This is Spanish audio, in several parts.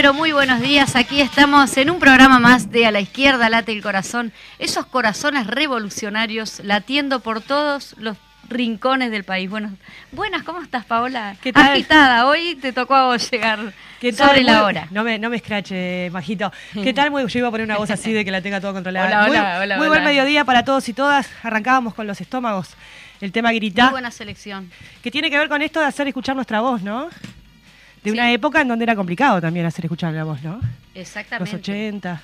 Pero muy buenos días. Aquí estamos en un programa más de A la izquierda late el corazón. Esos corazones revolucionarios latiendo por todos los rincones del país. Bueno, buenas, ¿cómo estás, Paola? ¿Qué tal? Agitada, hoy te tocó a vos llegar ¿Qué tal? sobre la hora. No me, no me escrache, Majito. ¿Qué tal? Muy, yo iba a poner una voz así de que la tenga todo controlada. Hola, muy, hola, hola, muy buen mediodía para todos y todas. Arrancábamos con los estómagos. El tema grita, Muy buena selección. que tiene que ver con esto de hacer escuchar nuestra voz, ¿no? De Sí. una época en donde era complicado también hacer escuchar la voz, ¿no? Los Exactamente. 80.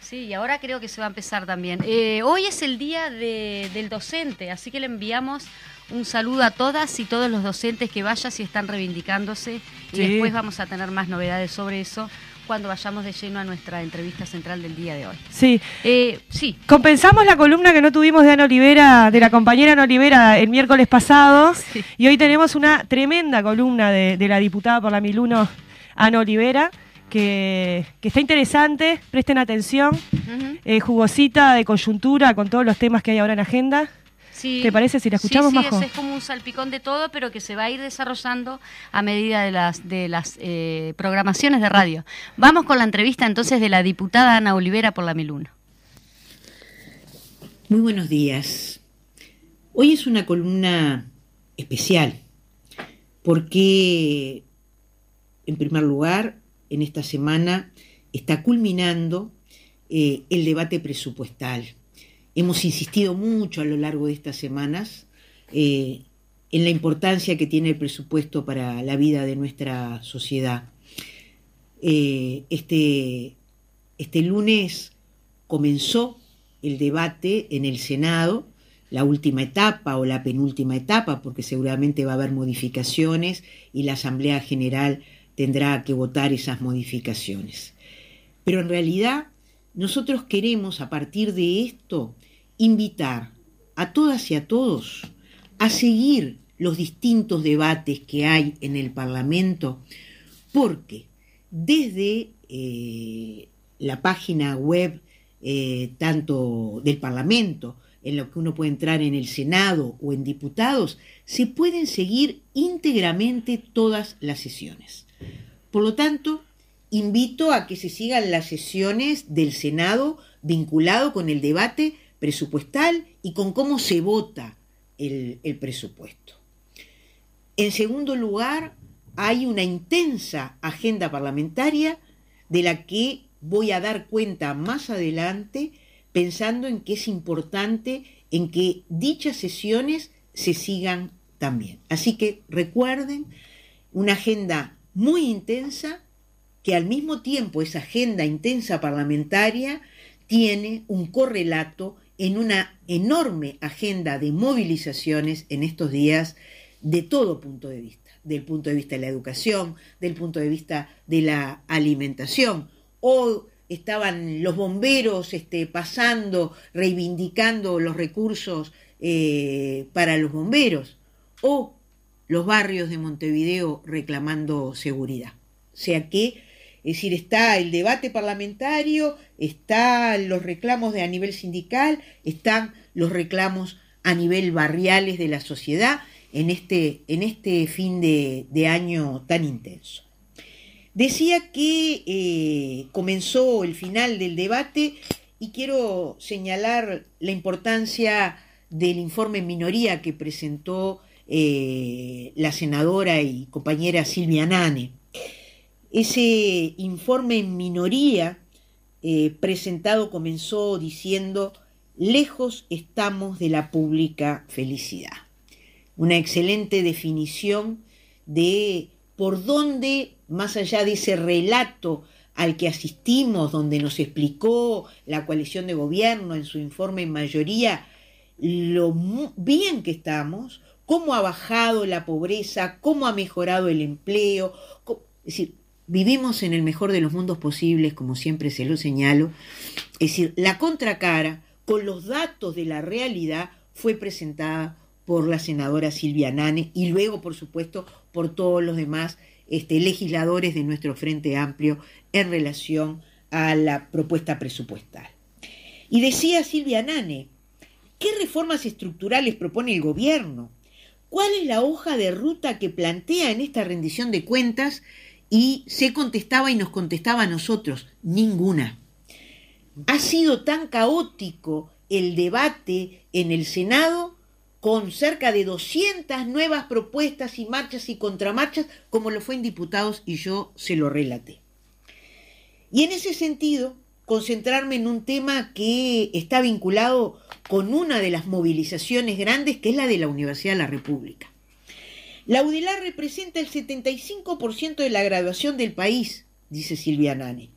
Sí, y ahora creo que se va a empezar también. Eh, hoy es el día de- del docente, así que le enviamos un saludo a todas y todos los docentes que vayan si están reivindicándose. Y después vamos a tener más novedades sobre eso cuando vayamos de lleno a nuestra entrevista central del día de hoy. Sí. Eh, sí, Compensamos la columna que no tuvimos de Ana Olivera, de la compañera Ana Olivera el miércoles pasado. Sí. Y hoy tenemos una tremenda columna de, de la diputada por la 1001, Ana Olivera, que, que está interesante. Presten atención. Ujú. eh, jugosita de coyuntura con todos los temas que hay ahora en agenda. Sí. ¿Te parece si la escuchamos, sí, sí, Majo? es, es como un salpicón de todo, pero que se va a ir desarrollando a medida de las, de las eh, programaciones de radio. Vamos con la entrevista entonces de la diputada Ana Olivera por la 1001. Muy buenos días. Hoy es una columna especial porque, en primer lugar, en esta semana está culminando eh, el debate presupuestal. Hemos insistido mucho a lo largo de estas semanas eh, en la importancia que tiene el presupuesto para la vida de nuestra sociedad. Eh, este, este lunes comenzó el debate en el Senado, la última etapa o la penúltima etapa, porque seguramente va a haber modificaciones y la Asamblea General tendrá que votar esas modificaciones. Pero en realidad nosotros queremos a partir de esto invitar a todas y a todos a seguir los distintos debates que hay en el Parlamento, porque desde eh, la página web eh, tanto del Parlamento, en lo que uno puede entrar en el Senado o en diputados, se pueden seguir íntegramente todas las sesiones. Por lo tanto, invito a que se sigan las sesiones del Senado vinculado con el debate presupuestal y con cómo se vota el, presupuesto. En segundo lugar, hay una intensa agenda parlamentaria de la que voy a dar cuenta más adelante, pensando en que es importante en que dichas sesiones se sigan también. Así que recuerden, una agenda muy intensa, que al mismo tiempo esa agenda intensa parlamentaria tiene un correlato en una enorme agenda de movilizaciones en estos días de todo punto de vista, del punto de vista de la educación, del punto de vista de la alimentación. O estaban los bomberos este, pasando, reivindicando los recursos eh, para los bomberos, o los barrios de Montevideo reclamando seguridad. O sea que, es decir, está el debate parlamentario, están los reclamos de a nivel sindical, están los reclamos a nivel barriales de la sociedad en este, en este fin de, año tan intenso. Decía que eh, comenzó el final del debate y quiero señalar la importancia del informe minoría que presentó eh, la senadora y compañera Silvia Nane. Ese informe en minoría eh, presentado comenzó diciendo, lejos estamos de la pública felicidad una excelente definición de por dónde, más allá de ese relato al que asistimos, donde nos explicó la coalición de gobierno en su informe en mayoría, lo bien que estamos, cómo ha bajado la pobreza, cómo ha mejorado el empleo. es decir, vivimos en el mejor de los mundos posibles, como siempre se lo señalo. Es decir, la contracara, con los datos de la realidad, fue presentada por la senadora Silvia Nane y luego, por supuesto, por todos los demás este, legisladores de nuestro Frente Amplio en relación a la propuesta presupuestal. Y decía Silvia Nane, ¿qué reformas estructurales propone el gobierno? ¿Cuál es la hoja de ruta que plantea en esta rendición de cuentas? Y se contestaba y nos contestaba a nosotros, ninguna. Ha sido tan caótico el debate en el Senado con cerca de 200 nuevas propuestas y marchas y contramarchas, como lo fue en diputados y yo se lo relaté. Y en ese sentido, concentrarme en un tema que está vinculado con una de las movilizaciones grandes, que es la de la Universidad de la República. La UDELAR representa el 75% de la graduación del país, dice Silvia Nane,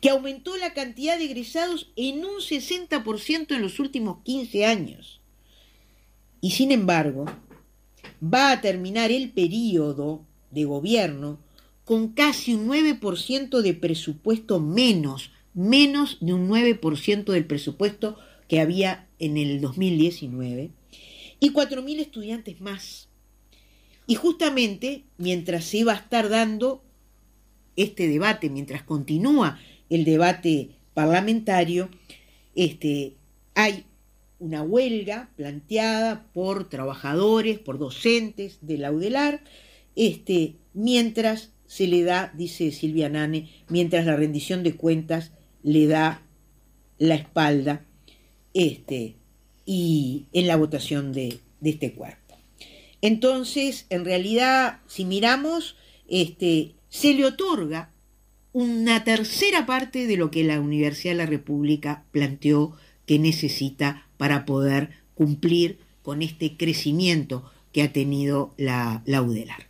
que aumentó la cantidad de egresados en un 60% en los últimos 15 años y sin embargo va a terminar el periodo de gobierno con casi un 9% de presupuesto menos, menos de un 9% del presupuesto que había en el 2019 y 4.000 estudiantes más. Y justamente mientras se va a estar dando este debate, mientras continúa el debate parlamentario, este, hay una huelga planteada por trabajadores, por docentes de la UDELAR, este, mientras se le da, dice Silvia Nane, mientras la rendición de cuentas le da la espalda este, y en la votación de, este cuerpo. Entonces, en realidad, si miramos, este, se le otorga una tercera parte de lo que la Universidad de la República planteó que necesita para poder cumplir con este crecimiento que ha tenido la, la UDELAR.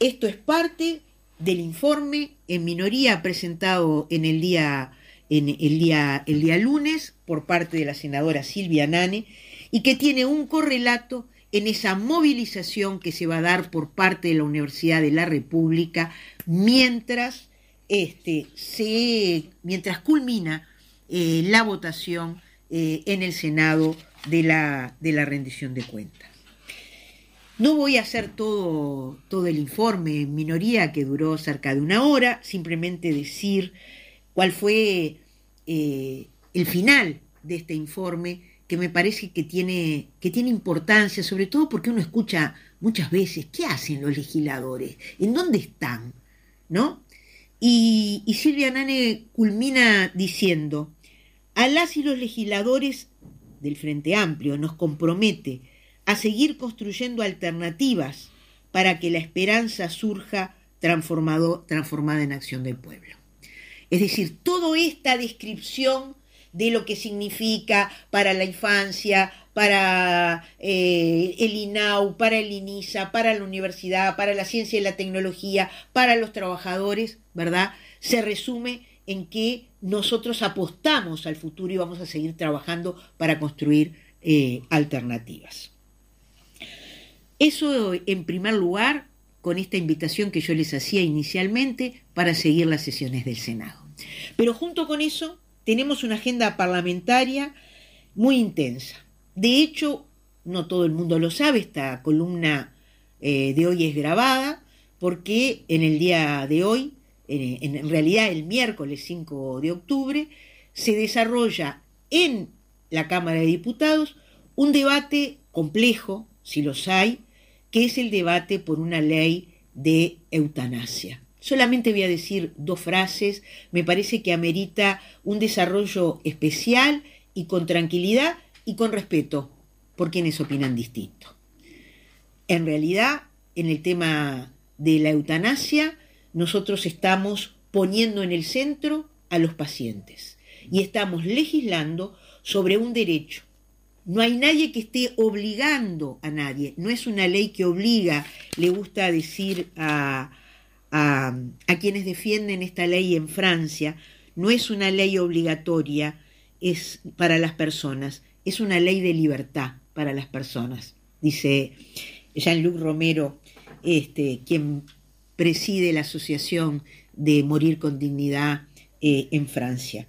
Esto es parte del informe en minoría presentado en el día, en el día, el día lunes por parte de la senadora Silvia Nane y que tiene un correlato en esa movilización que se va a dar por parte de la Universidad de la República mientras, este, se, mientras culmina eh, la votación eh, en el Senado de la, de la rendición de cuentas. No voy a hacer todo, todo el informe en minoría que duró cerca de una hora, simplemente decir cuál fue eh, el final de este informe que me parece que tiene, que tiene importancia, sobre todo porque uno escucha muchas veces, ¿qué hacen los legisladores? ¿En dónde están? ¿No? Y, Silvia Nane culmina diciendo, a las y los legisladores del Frente Amplio nos compromete a seguir construyendo alternativas para que la esperanza surja transformado, transformada en acción del pueblo. Es decir, toda esta descripción de lo que significa para la infancia, para eh, el INAU, para el INISA, para la universidad, para la ciencia y la tecnología, para los trabajadores, ¿verdad? Se resume en que nosotros apostamos al futuro y vamos a seguir trabajando para construir eh, alternativas. Eso en primer lugar, con esta invitación que yo les hacía inicialmente para seguir las sesiones del Senado. Pero junto con eso tenemos una agenda parlamentaria muy intensa. De hecho, no todo el mundo lo sabe, esta columna eh, de hoy es grabada, porque en el día de hoy, en, realidad el miércoles 5 de octubre, se desarrolla en la Cámara de Diputados un debate complejo, si los hay, que es el debate por una ley de eutanasia. Solamente voy a decir dos frases, me parece que amerita un desarrollo especial y con tranquilidad y con respeto por quienes opinan distinto. En realidad, en el tema de la eutanasia, nosotros estamos poniendo en el centro a los pacientes y estamos legislando sobre un derecho. No hay nadie que esté obligando a nadie, no es una ley que obliga, le gusta decir a, a, quienes defienden esta ley en Francia, no es una ley obligatoria, es para las personas, es una ley de libertad para las personas, dice Jean-Luc Romero, este, quien preside la Asociación de Morir con Dignidad eh, en Francia.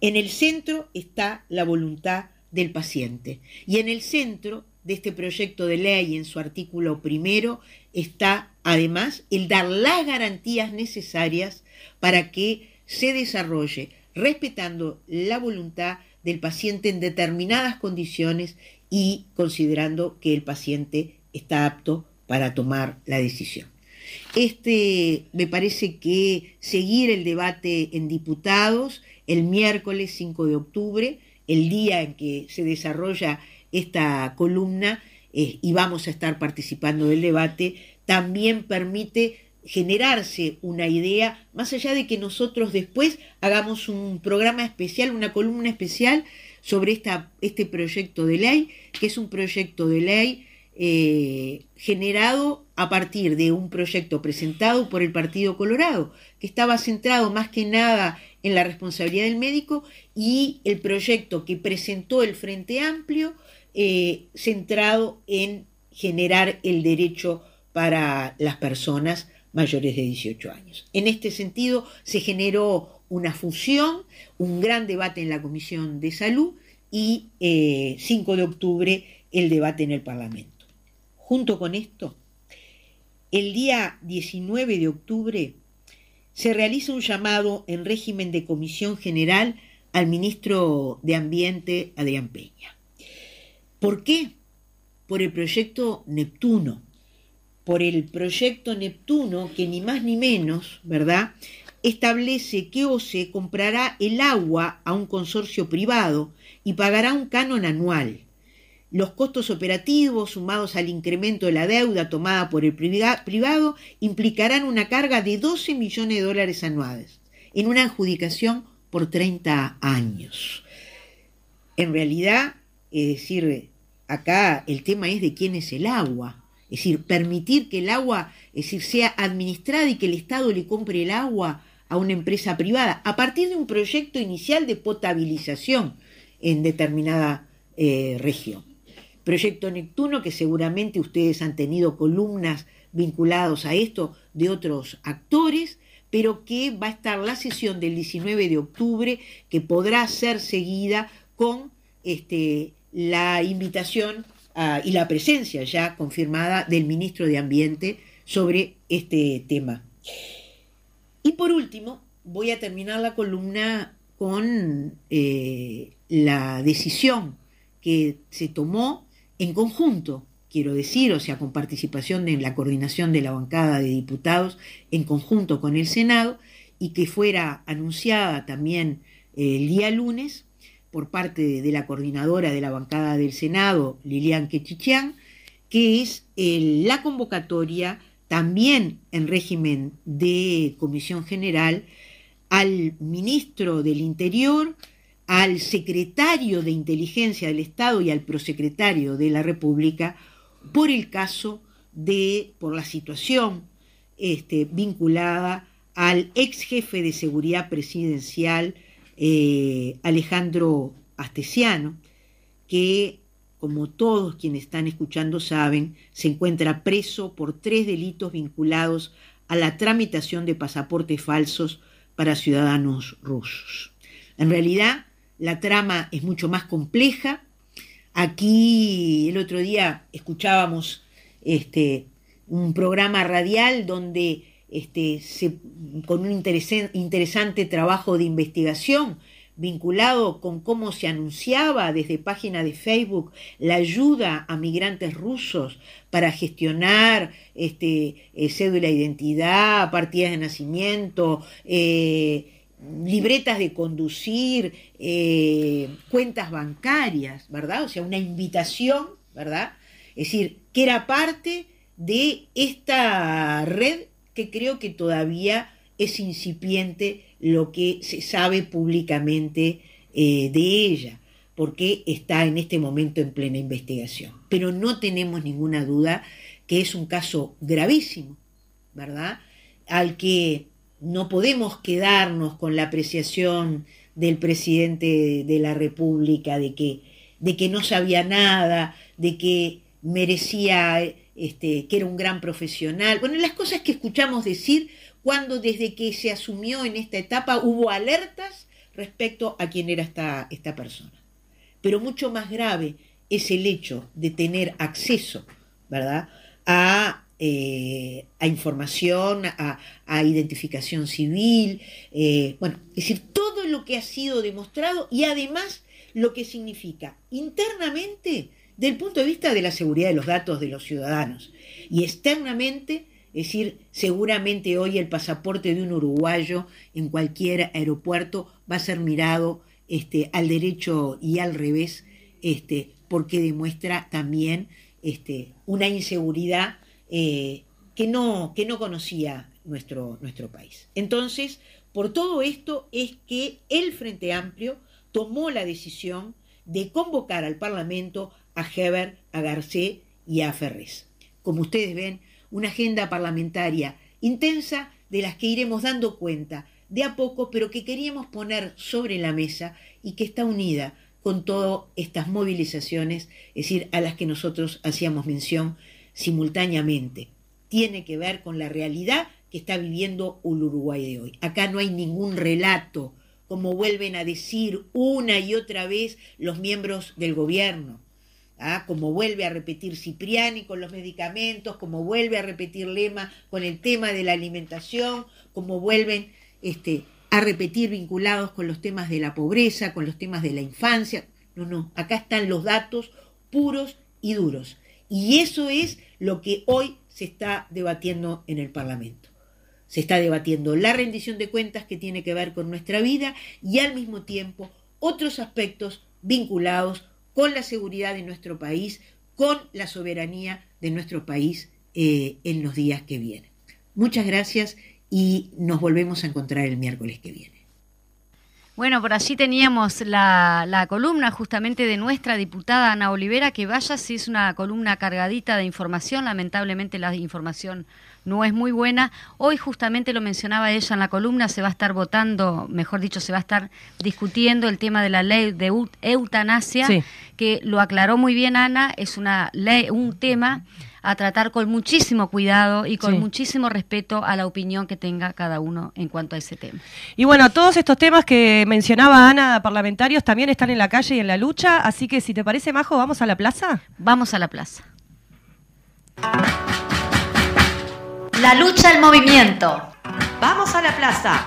En el centro está la voluntad del paciente. Y en el centro de este proyecto de ley, en su artículo primero, está además el dar las garantías necesarias para que se desarrolle respetando la voluntad del paciente en determinadas condiciones y considerando que el paciente está apto para tomar la decisión. Este me parece que seguir el debate en diputados el miércoles 5 de octubre el día en que se desarrolla esta columna eh, y vamos a estar participando del debate, también permite generarse una idea, más allá de que nosotros después hagamos un programa especial, una columna especial sobre esta, este proyecto de ley, que es un proyecto de ley eh, generado a partir de un proyecto presentado por el Partido Colorado, que estaba centrado más que nada en la responsabilidad del médico y el proyecto que presentó el Frente Amplio eh, centrado en generar el derecho para las personas mayores de 18 años. En este sentido, se generó una fusión, un gran debate en la Comisión de Salud y 5 eh, de octubre el debate en el Parlamento. Junto con esto, el día 19 de octubre se realiza un llamado en régimen de comisión general al ministro de Ambiente, Adrián Peña. ¿Por qué? Por el proyecto Neptuno. Por el proyecto Neptuno que ni más ni menos, ¿verdad? Establece que OCE comprará el agua a un consorcio privado y pagará un canon anual. Los costos operativos sumados al incremento de la deuda tomada por el privado implicarán una carga de 12 millones de dólares anuales en una adjudicación por 30 años. En realidad, es decir, acá el tema es de quién es el agua. Es decir, permitir que el agua es decir, sea administrada y que el Estado le compre el agua a una empresa privada a partir de un proyecto inicial de potabilización en determinada eh, región. Proyecto Neptuno, que seguramente ustedes han tenido columnas vinculados a esto de otros actores, pero que va a estar la sesión del 19 de octubre, que podrá ser seguida con este, la invitación ah, y la presencia ya confirmada del ministro de Ambiente sobre este tema. Y por último, voy a terminar la columna con eh, la decisión que se tomó en conjunto, quiero decir, o sea, con participación en la coordinación de la bancada de diputados, en conjunto con el Senado, y que fuera anunciada también eh, el día lunes por parte de la coordinadora de la bancada del Senado, Lilian Quechichian, que es la convocatoria también en régimen de comisión general al ministro del Interior, al secretario de inteligencia del Estado y al prosecretario de la República por el caso de, por la situación este, vinculada al ex jefe de seguridad presidencial eh, Alejandro Astesiano, que, como todos quienes están escuchando saben, se encuentra preso por tres delitos vinculados a la tramitación de pasaportes falsos para ciudadanos rusos. En realidad, la trama es mucho más compleja. Aquí el otro día escuchábamos este, un programa radial donde este, con un interesante trabajo de investigación vinculado con cómo se anunciaba desde página de Facebook la ayuda a migrantes rusos para gestionar este, eh, cédula de identidad, partidas de nacimiento, eh, libretas de conducir, eh, cuentas bancarias, ¿verdad? O sea, una invitación, ¿verdad? Es decir, que era parte de esta red que creo que todavía es incipiente lo que se sabe públicamente eh, de ella, porque está en este momento en plena investigación. Pero no tenemos ninguna duda que es un caso gravísimo, ¿verdad? Al que no podemos quedarnos con la apreciación del presidente de la República de que, de que no sabía nada, de que merecía, este, que era un gran profesional. Bueno, las cosas que escuchamos decir cuando desde que se asumió en esta etapa hubo alertas respecto a quién era esta, esta persona. Pero mucho más grave es el hecho de tener acceso, ¿verdad?, a eh, información, a, identificación civil, eh, bueno, es decir, todo lo que ha sido demostrado y además lo que significa internamente del punto de vista de la seguridad de los datos de los ciudadanos y externamente, es decir, seguramente hoy el pasaporte de un uruguayo en cualquier aeropuerto va a ser mirado este, al derecho y al revés, este, porque demuestra también este, una inseguridad eh, que, no, que no conocía nuestro, nuestro país. Entonces, por todo esto es que el Frente Amplio tomó la decisión de convocar al Parlamento a Heber, a Garcé y a Ferrés. Como ustedes ven, una agenda parlamentaria intensa de las que iremos dando cuenta de a poco, pero que queríamos poner sobre la mesa y que está unida con todas estas movilizaciones, es decir, a las que nosotros hacíamos mención simultáneamente. Tiene que ver con la realidad que está viviendo el Uruguay de hoy. Acá no hay ningún relato, como vuelven a decir una y otra vez los miembros del gobierno. ¿Ah? como vuelve a repetir Cipriani con los medicamentos, como vuelve a repetir Lema con el tema de la alimentación, como vuelven este, a repetir vinculados con los temas de la pobreza, con los temas de la infancia. No, no, acá están los datos puros y duros. Y eso es lo que hoy se está debatiendo en el Parlamento. Se está debatiendo la rendición de cuentas que tiene que ver con nuestra vida y al mismo tiempo otros aspectos vinculados con la seguridad de nuestro país, con la soberanía de nuestro país eh, en los días que vienen. Muchas gracias y nos volvemos a encontrar el miércoles que viene. Bueno, por allí teníamos la, columna justamente de nuestra diputada Ana Olivera, que vaya si es una columna cargadita de información, lamentablemente la información no es muy buena. Hoy justamente lo mencionaba ella en la columna, se va a estar votando, mejor dicho, se va a estar discutiendo el tema de la ley de eutanasia, que lo aclaró muy bien Ana, es una ley, un tema a tratar con muchísimo cuidado y con muchísimo respeto a la opinión que tenga cada uno en cuanto a ese tema. Y bueno, todos estos temas que mencionaba Ana, parlamentarios, también están en la calle y en la lucha, así que si te parece, Majo, ¿vamos a la plaza? Vamos a la plaza. La lucha al movimiento. Vamos a la plaza.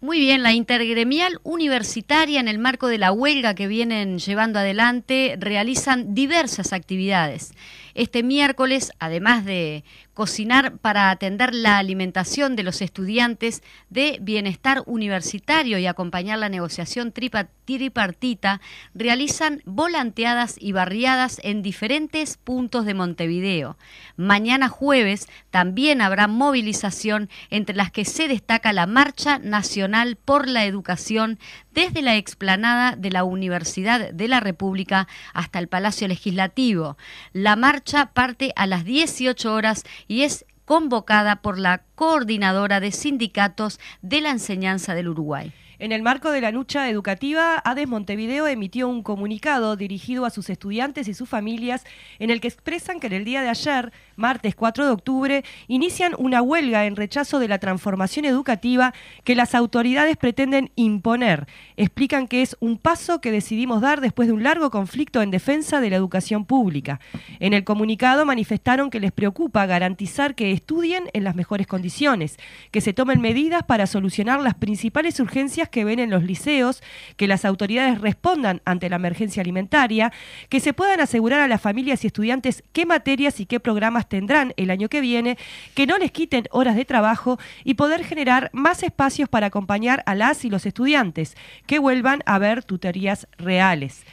Muy bien, la intergremial universitaria en el marco de la huelga que vienen llevando adelante realizan diversas actividades. Este miércoles, además de cocinar para atender la alimentación de los estudiantes de bienestar universitario y acompañar la negociación tripartita, realizan volanteadas y barriadas en diferentes puntos de Montevideo. Mañana jueves también habrá movilización entre las que se destaca la Marcha Nacional por la Educación desde la explanada de la Universidad de la República hasta el Palacio Legislativo. La marcha parte a las 18 horas y es convocada por la coordinadora de sindicatos de la enseñanza del Uruguay. En el marco de la lucha educativa, ADES Montevideo emitió un comunicado dirigido a sus estudiantes y sus familias en el que expresan que en el día de ayer, martes 4 de octubre, inician una huelga en rechazo de la transformación educativa que las autoridades pretenden imponer. Explican que es un paso que decidimos dar después de un largo conflicto en defensa de la educación pública. En el comunicado manifestaron que les preocupa garantizar que estudien en las mejores condiciones, que se tomen medidas para solucionar las principales urgencias que ven en los liceos, que las autoridades respondan ante la emergencia alimentaria, que se puedan asegurar a las familias y estudiantes qué materias y qué programas tendrán el año que viene, que no les quiten horas de trabajo y poder generar más espacios para acompañar a las y los estudiantes, que vuelvan a ver tutorías reales.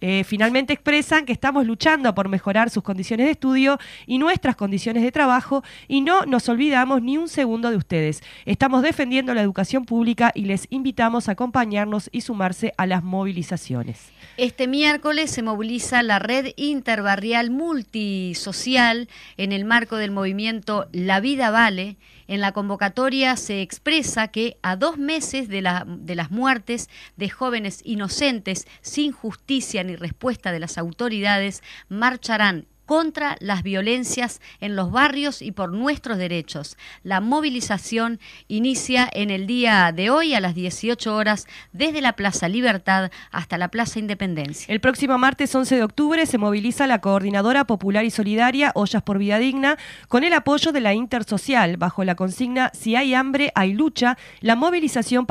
Eh, finalmente expresan que estamos luchando por mejorar sus condiciones de estudio y nuestras condiciones de trabajo y no nos olvidamos ni un segundo de ustedes. Estamos defendiendo la educación pública y les invitamos a acompañarnos y sumarse a las movilizaciones. Este miércoles se moviliza la red interbarrial multisocial en el marco del movimiento La Vida Vale en la convocatoria se expresa que a dos meses de, la, de las muertes de jóvenes inocentes sin justicia ni respuesta de las autoridades, marcharán contra las violencias en los barrios y por nuestros derechos. La movilización inicia en el día de hoy a las 18 horas desde la Plaza Libertad hasta la Plaza Independencia. El próximo martes 11 de octubre se moviliza la Coordinadora Popular y Solidaria Ollas por Vida Digna con el apoyo de la Intersocial bajo la consigna Si hay hambre, hay lucha. La movilización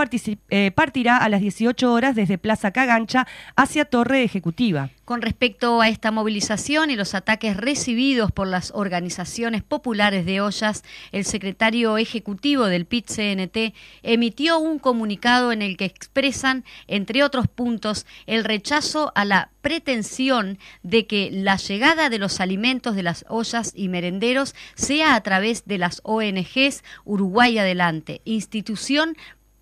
eh, partirá a las 18 horas desde Plaza Cagancha hacia Torre Ejecutiva. Con respecto a esta movilización y los ataques recibidos por las organizaciones populares de ollas, el secretario ejecutivo del PIT-CNT emitió un comunicado en el que expresan, entre otros puntos, el rechazo a la pretensión de que la llegada de los alimentos de las ollas y merenderos sea a través de las ONGs Uruguay Adelante, institución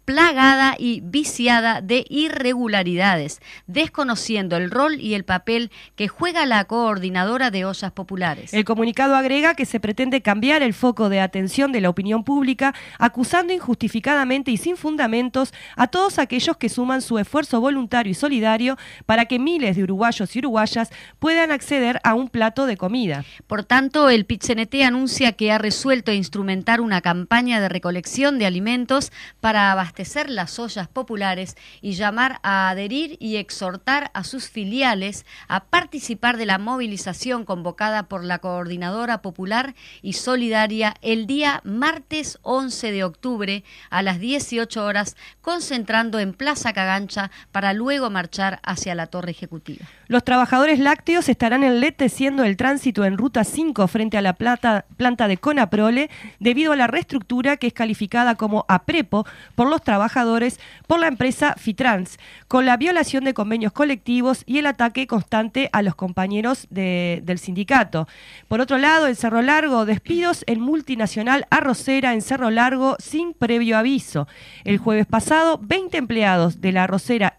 plagada y viciada de irregularidades, desconociendo el rol y el papel que juega la coordinadora de ollas populares. El comunicado agrega que se pretende cambiar el foco de atención de la opinión pública, acusando injustificadamente y sin fundamentos a todos aquellos que suman su esfuerzo voluntario y solidario para que miles de uruguayos y uruguayas puedan acceder a un plato de comida. Por tanto, el PITCNT anuncia que ha resuelto instrumentar una campaña de recolección de alimentos para abastecer abastecer las ollas populares y llamar a adherir y exhortar a sus filiales a participar de la movilización convocada por la Coordinadora Popular y Solidaria el día martes 11 de octubre a las 18 horas, concentrando en Plaza Cagancha para luego marchar hacia la Torre Ejecutiva. Los trabajadores lácteos estarán enleteciendo el tránsito en Ruta 5 frente a la planta de Conaprole debido a la reestructura que es calificada como APREPO por los trabajadores por la empresa Fitrans, con la violación de convenios colectivos y el ataque constante a los compañeros del sindicato. Por otro lado, en Cerro Largo, despidos en multinacional arrocera en Cerro Largo sin previo aviso. El jueves pasado, 20 empleados de la arrocera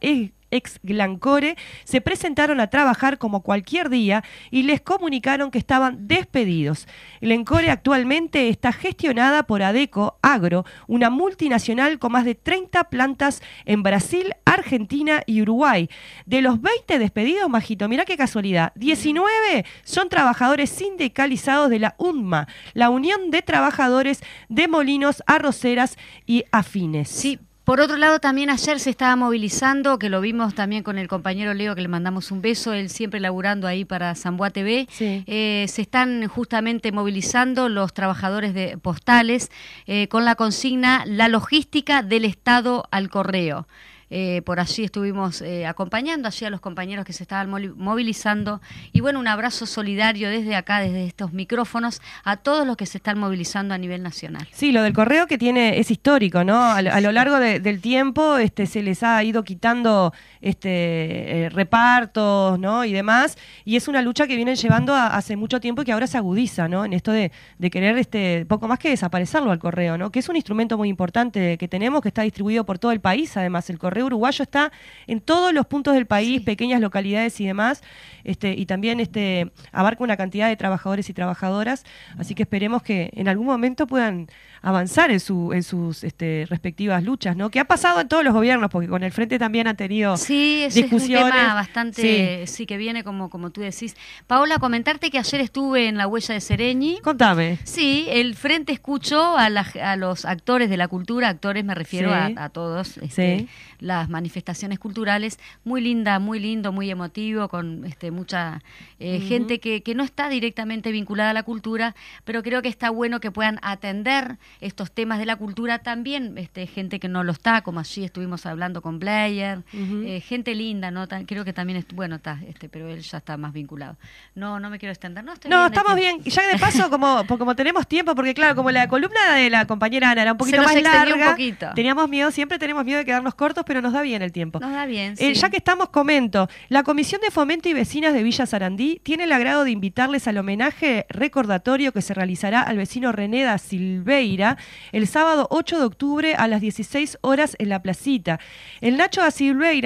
ex Glancore, se presentaron a trabajar como cualquier día y les comunicaron que estaban despedidos. Glencore actualmente está gestionada por Adeco Agro, una multinacional con más de 30 plantas en Brasil, Argentina y Uruguay. De los 20 despedidos, Majito, mira qué casualidad, 19 son trabajadores sindicalizados de la UNMA, la Unión de Trabajadores de Molinos, Arroceras y Afines. Sí, por otro lado, también ayer se estaba movilizando, que lo vimos también con el compañero Leo, que le mandamos un beso, él siempre laburando ahí para Zamboa TV. Eh, se están justamente movilizando los trabajadores de postales eh, con la consigna La logística del Estado al correo. Eh, por allí estuvimos eh, acompañando allí a los compañeros que se estaban movilizando. Y bueno, un abrazo solidario desde acá, desde estos micrófonos, a todos los que se están movilizando a nivel nacional. Sí, lo del correo que tiene es histórico, ¿no? A, lo largo del tiempo este, se les ha ido quitando este, repartos, ¿no? Y demás. Y es una lucha que vienen llevando hace mucho tiempo y que ahora se agudiza, ¿no? En esto de, de querer este, poco más que desaparecerlo al correo, ¿no? Que es un instrumento muy importante que tenemos, que está distribuido por todo el país. Además, el correo uruguayo está en todos los puntos del país, pequeñas localidades y demás, este, y también este, abarca una cantidad de trabajadores y trabajadoras. Así que esperemos que en algún momento puedan avanzar en, su, en sus este, respectivas luchas, ¿no? Que ha pasado en todos los gobiernos, porque con el Frente también han tenido sí, ese discusiones. Es un tema bastante, sí. que viene como, como tú decís. Paola, comentarte que ayer estuve en la huella de Sereñi. Contame. Sí, el Frente escuchó a, a los actores de la cultura, actores me refiero a, todos, este, las manifestaciones culturales, muy linda, muy lindo, muy emotivo, con este, mucha eh, gente que, que no está directamente vinculada a la cultura, pero creo que está bueno que puedan atender estos temas de la cultura también, este, gente que no lo está, como allí estuvimos hablando con Blair, eh, gente linda, ¿no? creo que también, bueno, está, este, pero él ya está más vinculado. No, no me quiero extender, no, no estamos bien, ya de paso, como, como tenemos tiempo, porque claro, como la columna de la compañera Ana era un poquito más larga, teníamos miedo, siempre tenemos miedo de quedarnos cortos, pero nos da bien el tiempo. Nos da bien, eh, ya que estamos, comento, la Comisión de Fomento y Vecinas de Villa Sarandí tiene el agrado de invitarles al homenaje recordatorio que se realizará al vecino René da Silveira, el sábado 8 de octubre a las 16 horas en la placita. El Nacho da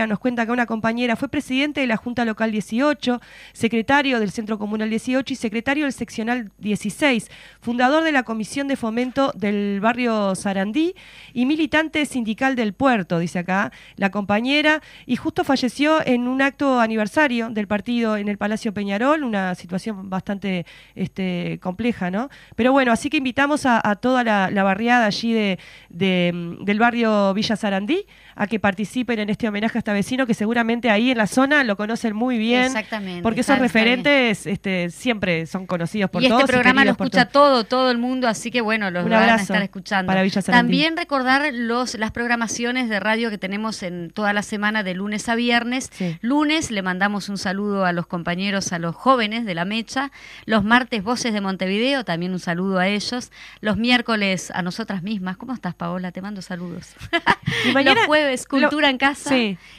nos cuenta que una compañera fue presidente de la Junta Local 18, secretario del Centro Comunal 18 y secretario del Seccional 16, fundador de la Comisión de Fomento del barrio Sarandí y militante sindical del puerto, dice acá la compañera, y justo falleció en un acto aniversario del partido en el Palacio Peñarol, una situación bastante este, compleja, ¿no? Pero bueno, así que invitamos a toda la, la, barriada allí de, del barrio Villa Sarandí a que participen en este homenaje a este vecino que seguramente ahí en la zona lo conocen muy bien. Exactamente. Porque esos referentes este, siempre son conocidos por y todos. Este programa lo escucha todo, todo el mundo, así que bueno, los van a estar escuchando. Para Villa. También recordar los, las programaciones de radio que tenemos en toda la semana de lunes a viernes. Lunes le mandamos un saludo a los compañeros, a los jóvenes de la Mecha. Los martes Voces de Montevideo, también un saludo a ellos. Los miércoles a nosotras mismas. ¿Cómo estás, Paola? Te mando saludos. Y mañana, los jueves Cultura en Casa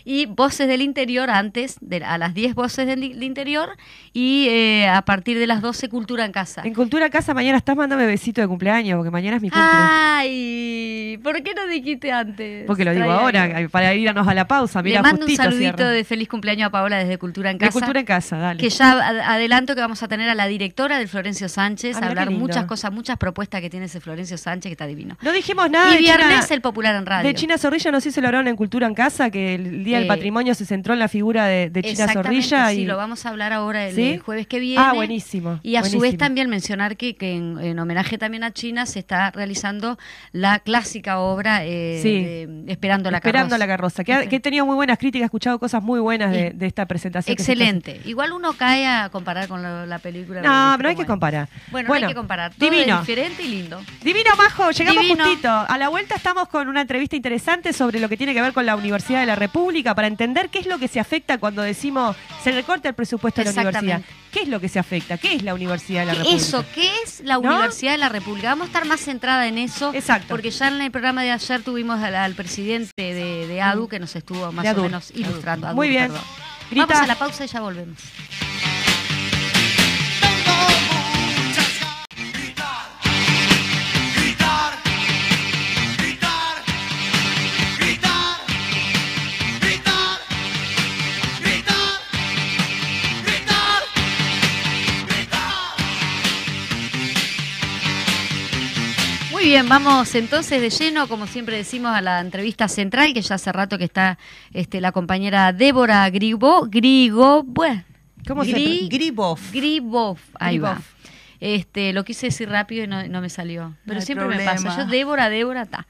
y Voces del Interior antes, de, a las 10 Voces del, Interior y eh, a partir de las 12 Cultura en Casa. En Cultura en Casa mañana estás mandando besito de cumpleaños porque mañana es mi cumpleaños. Ay, ¿por qué no dijiste antes? Porque lo digo ahora, para irnos a la pausa. Mira, Le mando un saludito de feliz cumpleaños a Paola desde Cultura en Casa. De Cultura en Casa, dale. Que ya adelanto que vamos a tener a la directora del Florencio Sánchez, ah, a hablar muchas cosas, muchas propuestas que tiene ese Florencio Sánchez que está divino. No dijimos nada. Y viernes el popular en radio. De China Zorrilla no sé si en Cultura en Casa, que el Día del eh, Patrimonio se centró en la figura de, China Zorrilla. Sí, lo vamos a hablar ahora el, jueves que viene. Ah, buenísimo. Y a su vez también mencionar que, en, homenaje también a China se está realizando la clásica obra eh, Esperando la Carroza. Esperando la Carroza, que, he tenido muy buenas críticas, he escuchado cosas muy buenas de, esta presentación. Excelente. Igual uno cae a comparar con la, película. No, pero hay que comparar. Bueno, hay que comparar. Todo divino. diferente y lindo. Divino, Majo. Llegamos justito. A la vuelta estamos con una entrevista interesante sobre lo que tiene que ver con la Universidad de la República para entender qué es lo que se afecta cuando decimos se recorta el presupuesto de la universidad. ¿Qué es lo que se afecta? ¿Qué es la Universidad de la República? Eso, ¿qué es la Universidad de la República? Vamos a estar más centrada en eso. Exacto. Porque ya en el programa de ayer tuvimos al, presidente de, ADU que nos estuvo más o menos ilustrando. Muy bien. Vamos a la pausa y ya volvemos. Bien, vamos entonces de lleno, como siempre decimos, a la entrevista central, que ya hace rato que está este, la compañera Débora Grigo, Grigo, bueno, ¿Cómo se Gribov. Gribov, ahí va. Este, lo quise decir rápido y no, no me salió. Pero No siempre me pasa. Yo, Débora, Débora, está.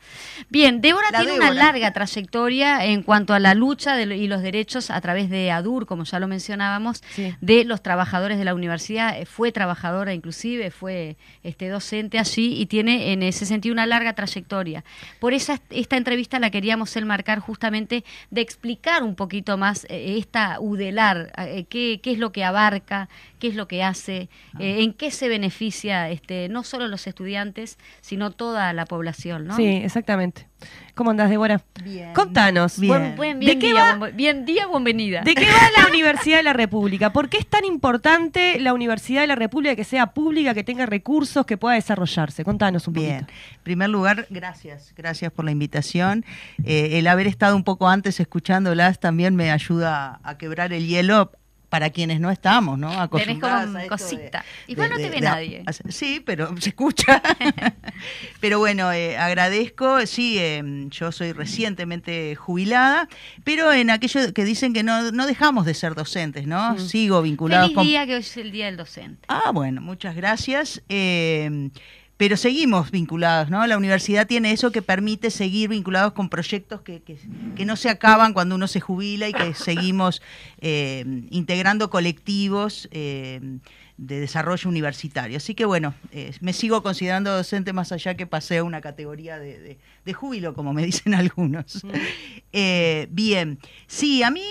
Bien, Débora La tiene una larga trayectoria en cuanto a la lucha de y los derechos a través de ADUR, como ya lo mencionábamos, Sí. de los trabajadores de la universidad. Eh, Fue trabajadora inclusive, fue este, docente allí y tiene en ese sentido una larga trayectoria. Por eso est- esta entrevista la queríamos enmarcar justamente de explicar un poquito más eh, esta UDELAR, eh, qué, qué es lo que abarca, qué es lo que hace, eh, en qué se beneficia este, no solo los estudiantes, sino toda la población. ¿no? Sí, exactamente. ¿Cómo andás, Débora? Bien. Contanos. Bien. Buen, buen- ¿De bien, qué día, va- buen- bien día, bienvenida. ¿De qué va la Universidad de la República? ¿Por qué es tan importante la Universidad de la República que sea pública, que tenga recursos, que pueda desarrollarse? Contanos un Bien, poquito. en primer lugar, gracias, gracias por la invitación. Eh, el haber estado un poco antes escuchándolas también me ayuda a quebrar el hielo para quienes no estamos, ¿no? Tenés Acostumbradas como a esto de- cosita. Igual no te ve nadie. Sí, pero se escucha. pero bueno, eh, agradezco. Sí, eh, yo soy recientemente jubilada, pero en aquello que dicen que no, no dejamos de ser docentes, ¿no? Mm. Sigo vinculado con día que hoy es el día del docente. Ah, bueno, muchas gracias. Eh, pero seguimos vinculados, ¿no? La universidad tiene eso que permite seguir vinculados con proyectos que, que- que no se acaban cuando uno se jubila y que seguimos eh, integrando colectivos eh, de desarrollo universitario. Así que bueno, eh, me sigo considerando docente más allá que pasé una categoría de, de- de júbilo, como me dicen algunos. Eh, bien, sí, a mí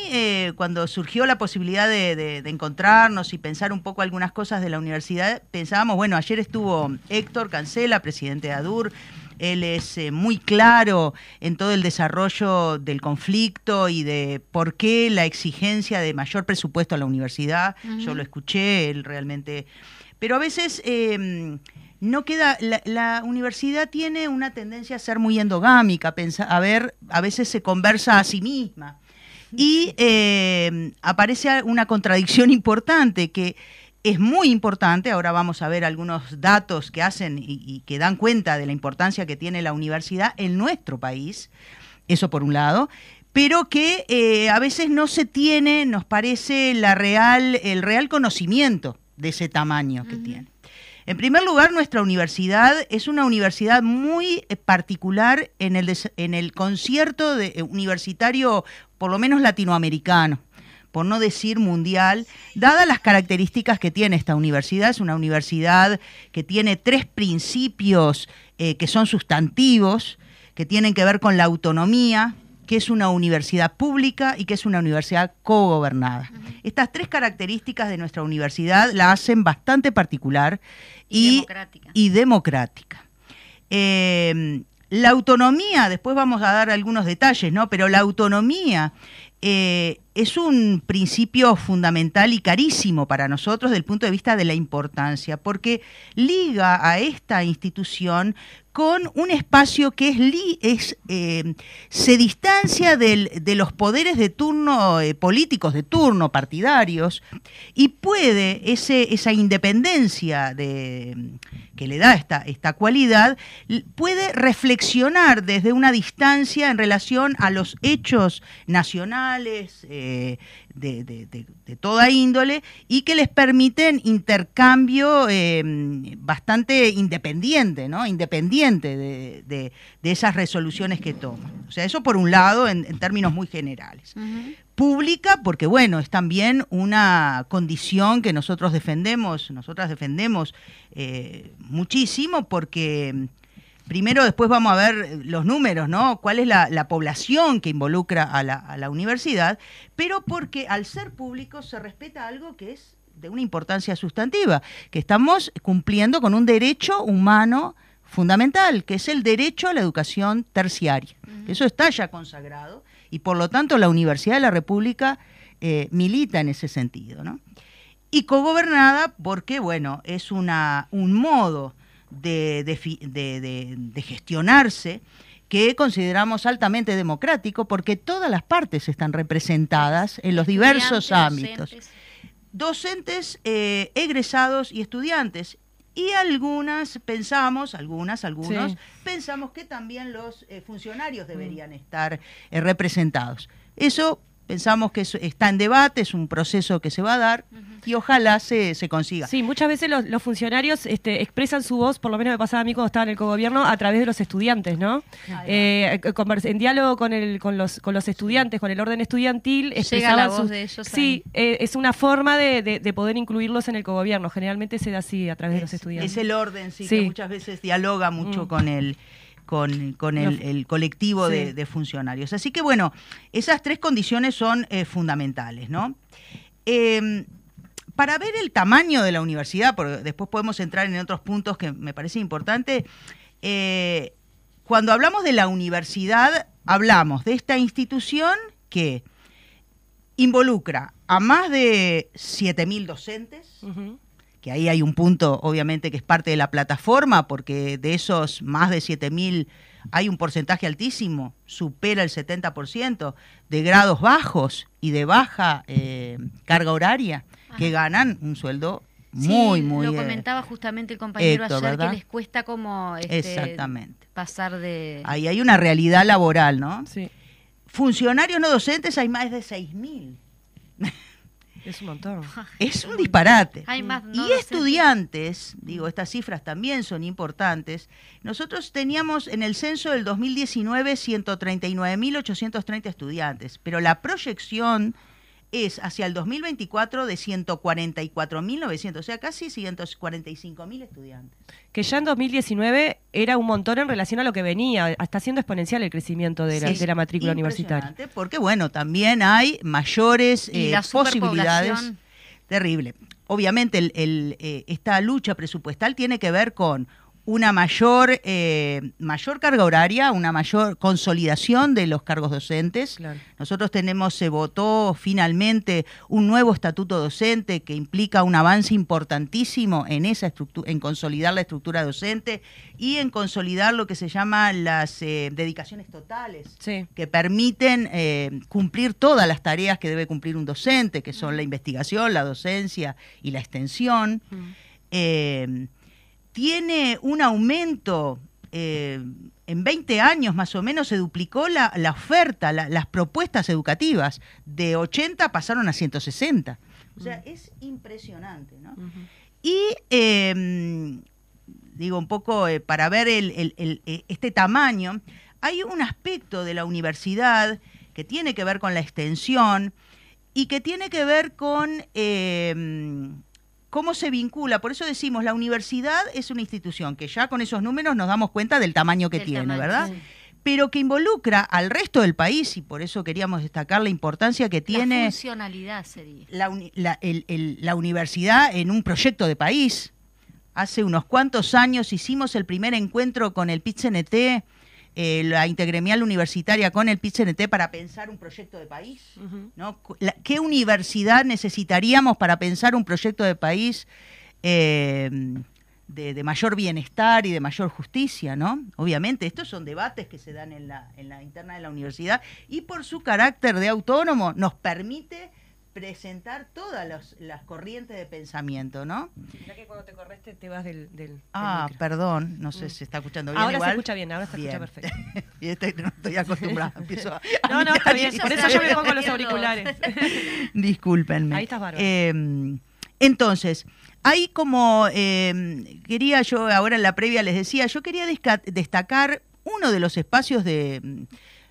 cuando surgió la posibilidad de, de- de encontrarnos y pensar un poco algunas cosas de la universidad, pensábamos, bueno, ayer estuvo Héctor Cancela, presidente de ADUR, él es eh, muy claro en todo el desarrollo del conflicto y de por qué la exigencia de mayor presupuesto a la universidad. Yo lo escuché, él realmente... Pero a veces eh, no queda... La, la universidad tiene una tendencia a ser muy endogámica, pensa- a ver, a veces se conversa a sí misma. Y eh, aparece una contradicción importante que es muy importante, ahora vamos a ver algunos datos que hacen y, y que dan cuenta de la importancia que tiene la universidad en nuestro país, eso por un lado, pero que eh, a veces no se tiene, nos parece, la real, el real conocimiento de ese tamaño que tiene. En primer lugar, nuestra universidad es una universidad muy eh, particular en el, des- en el concierto de- eh, universitario, por lo menos latinoamericano, por no decir mundial, dadas las características que tiene esta universidad. Es una universidad que tiene tres principios eh, que son sustantivos, que tienen que ver con la autonomía, que es una universidad pública y que es una universidad cogobernada. Estas tres características de nuestra universidad la hacen bastante particular Y y, democrática. y democrática. Eh, la autonomía, después vamos a dar algunos detalles, ¿no? Pero la autonomía eh, es un principio fundamental y carísimo para nosotros desde el punto de vista de la importancia, porque liga a esta institución con un espacio que es, eh, se distancia de los poderes de turno eh, políticos de turno partidarios y puede esa independencia de, que le da esta, esta cualidad puede reflexionar desde una distancia en relación a los hechos nacionales eh, de, de- toda índole y que les permiten intercambio eh, bastante independiente, ¿no? Independiente de, esas resoluciones que toman. O sea, eso por un lado en- términos muy generales. Pública, porque bueno, es también una condición que nosotros defendemos, nosotras defendemos eh, muchísimo, porque mm, primero después vamos a ver los números, ¿no? ¿Cuál es la, la población que involucra a la, a la universidad? Pero porque al ser público se respeta algo que es de una importancia sustantiva, que estamos cumpliendo con un derecho humano fundamental, que es el derecho a la educación terciaria. Eso está ya consagrado y por lo tanto la Universidad de la República eh, milita en ese sentido. ¿no? Y cogobernada porque, bueno, es una, un modo de, de gestionarse que consideramos altamente democrático porque todas las partes están representadas en los diversos ámbitos docentes. docentes eh, egresados y estudiantes. Y algunas pensamos, algunas, algunos, Sí. pensamos que también los eh, funcionarios deberían estar eh, representados. Eso pensamos que está en debate, es un proceso que se va a dar y ojalá se, se consiga. Sí, muchas veces los, funcionarios este, expresan su voz, por lo menos me pasaba a mí cuando estaba en el cogobierno, a través de los estudiantes, ¿no? Eh, en diálogo con, el, con, los, con los estudiantes, con el orden estudiantil, Llega la voz de ellos. Sí, eh, es una forma de, poder incluirlos en el cogobierno. Generalmente se da así a través de los estudiantes. Es el orden, sí, que muchas veces dialoga mucho mm. con el con, el, colectivo de, funcionarios. Así que bueno, esas tres condiciones son eh, fundamentales, ¿no? Em, para ver el tamaño de la universidad, porque después podemos entrar en otros puntos que me parece importante, eh, cuando hablamos de la universidad, hablamos de esta institución que involucra a más de 7.000 docentes, que ahí hay un punto, obviamente, que es parte de la plataforma, porque de esos más de 7.000 hay un porcentaje altísimo, supera el 70% de grados bajos y de baja eh, carga horaria, que ganan un sueldo muy, muy... Lo eh, comentaba justamente el compañero ayer, que les cuesta como este, Exactamente. pasar de... Ahí hay una realidad laboral, ¿no? Sí. Funcionarios no docentes hay más de 6.000. Es un montón. Es un disparate. y estudiantes, digo, estas cifras también son importantes. Nosotros teníamos en el censo del 2019 139.830 estudiantes, pero la proyección es hacia el 2024 de 144.900, o sea, casi 145.000 estudiantes. Que ya en 2019 era un montón en relación a lo que venía, está siendo exponencial el crecimiento de la, de la matrícula universitaria. Porque bueno, también hay mayores eh, posibilidades. Terrible. Obviamente el, eh, esta lucha presupuestal tiene que ver con una mayor, eh, mayor carga horaria, una mayor consolidación de los cargos docentes. Nosotros tenemos, se votó finalmente un nuevo estatuto docente que implica un avance importantísimo en esa estructura, en consolidar la estructura docente y en consolidar lo que se llama las eh, dedicaciones totales, que permiten eh, cumplir todas las tareas que debe cumplir un docente, que son la investigación, la docencia y la extensión tiene un aumento, eh, en 20 años más o menos se duplicó la, oferta, las propuestas educativas, de 80 pasaron a 160. O sea, es impresionante, ¿no? Y em, digo un poco eh, para ver eh, este tamaño, hay un aspecto de la universidad que tiene que ver con la extensión y que tiene que ver con em, cómo se vincula. Por eso decimos, la universidad es una institución que ya con esos números nos damos cuenta del tamaño que tiene, ¿verdad? Pero que involucra al resto del país y por eso queríamos destacar la importancia que tiene. La funcionalidad sería. La, universidad en un proyecto de país. Hace unos cuantos años hicimos el primer encuentro con el PIT-CNT eh, la integremial universitaria con el PIT-CNT para pensar un proyecto de país. ¿no? ¿Qué universidad necesitaríamos para pensar un proyecto de país eh, de, mayor bienestar y de mayor justicia? ¿no? Obviamente, estos son debates que se dan en la, en la interna de la universidad y por su carácter de autónomo nos permite presentar todas las corrientes de pensamiento, ¿no? Que cuando te correste te vas del... ah, perdón, no sé mm. si se está escuchando bien Ahora se escucha bien, ahora se escucha perfecto. y este, no estoy acostumbrada, empiezo a... No, no, está bien, por eso yo me pongo los auriculares. Discúlpenme. Ahí estás bárbaro. Eh, entonces, hay como, eh, quería yo, ahora en la previa les decía, yo quería destacar uno de los espacios de,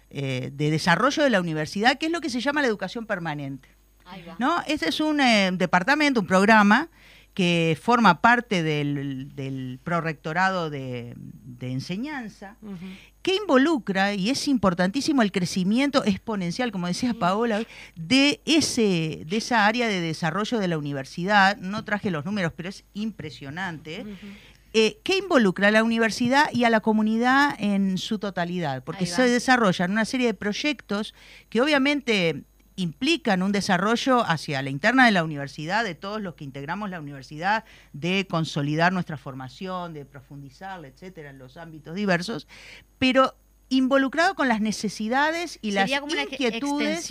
eh, de desarrollo de la universidad, que es lo que se llama la educación permanente. ¿No? Ese es un eh, departamento, un programa que forma parte del, del prorectorado de, enseñanza, que involucra, y es importantísimo, el crecimiento exponencial, como decía Paola, de, ese, de esa área de desarrollo de la universidad. No traje los números, pero es impresionante. Eh, que involucra a la universidad y a la comunidad en su totalidad, porque se desarrollan una serie de proyectos que obviamente implican un desarrollo hacia la interna de la universidad, de todos los que integramos la universidad, de consolidar nuestra formación, de profundizarla, etcétera, en los ámbitos diversos, pero involucrado con las necesidades y las inquietudes.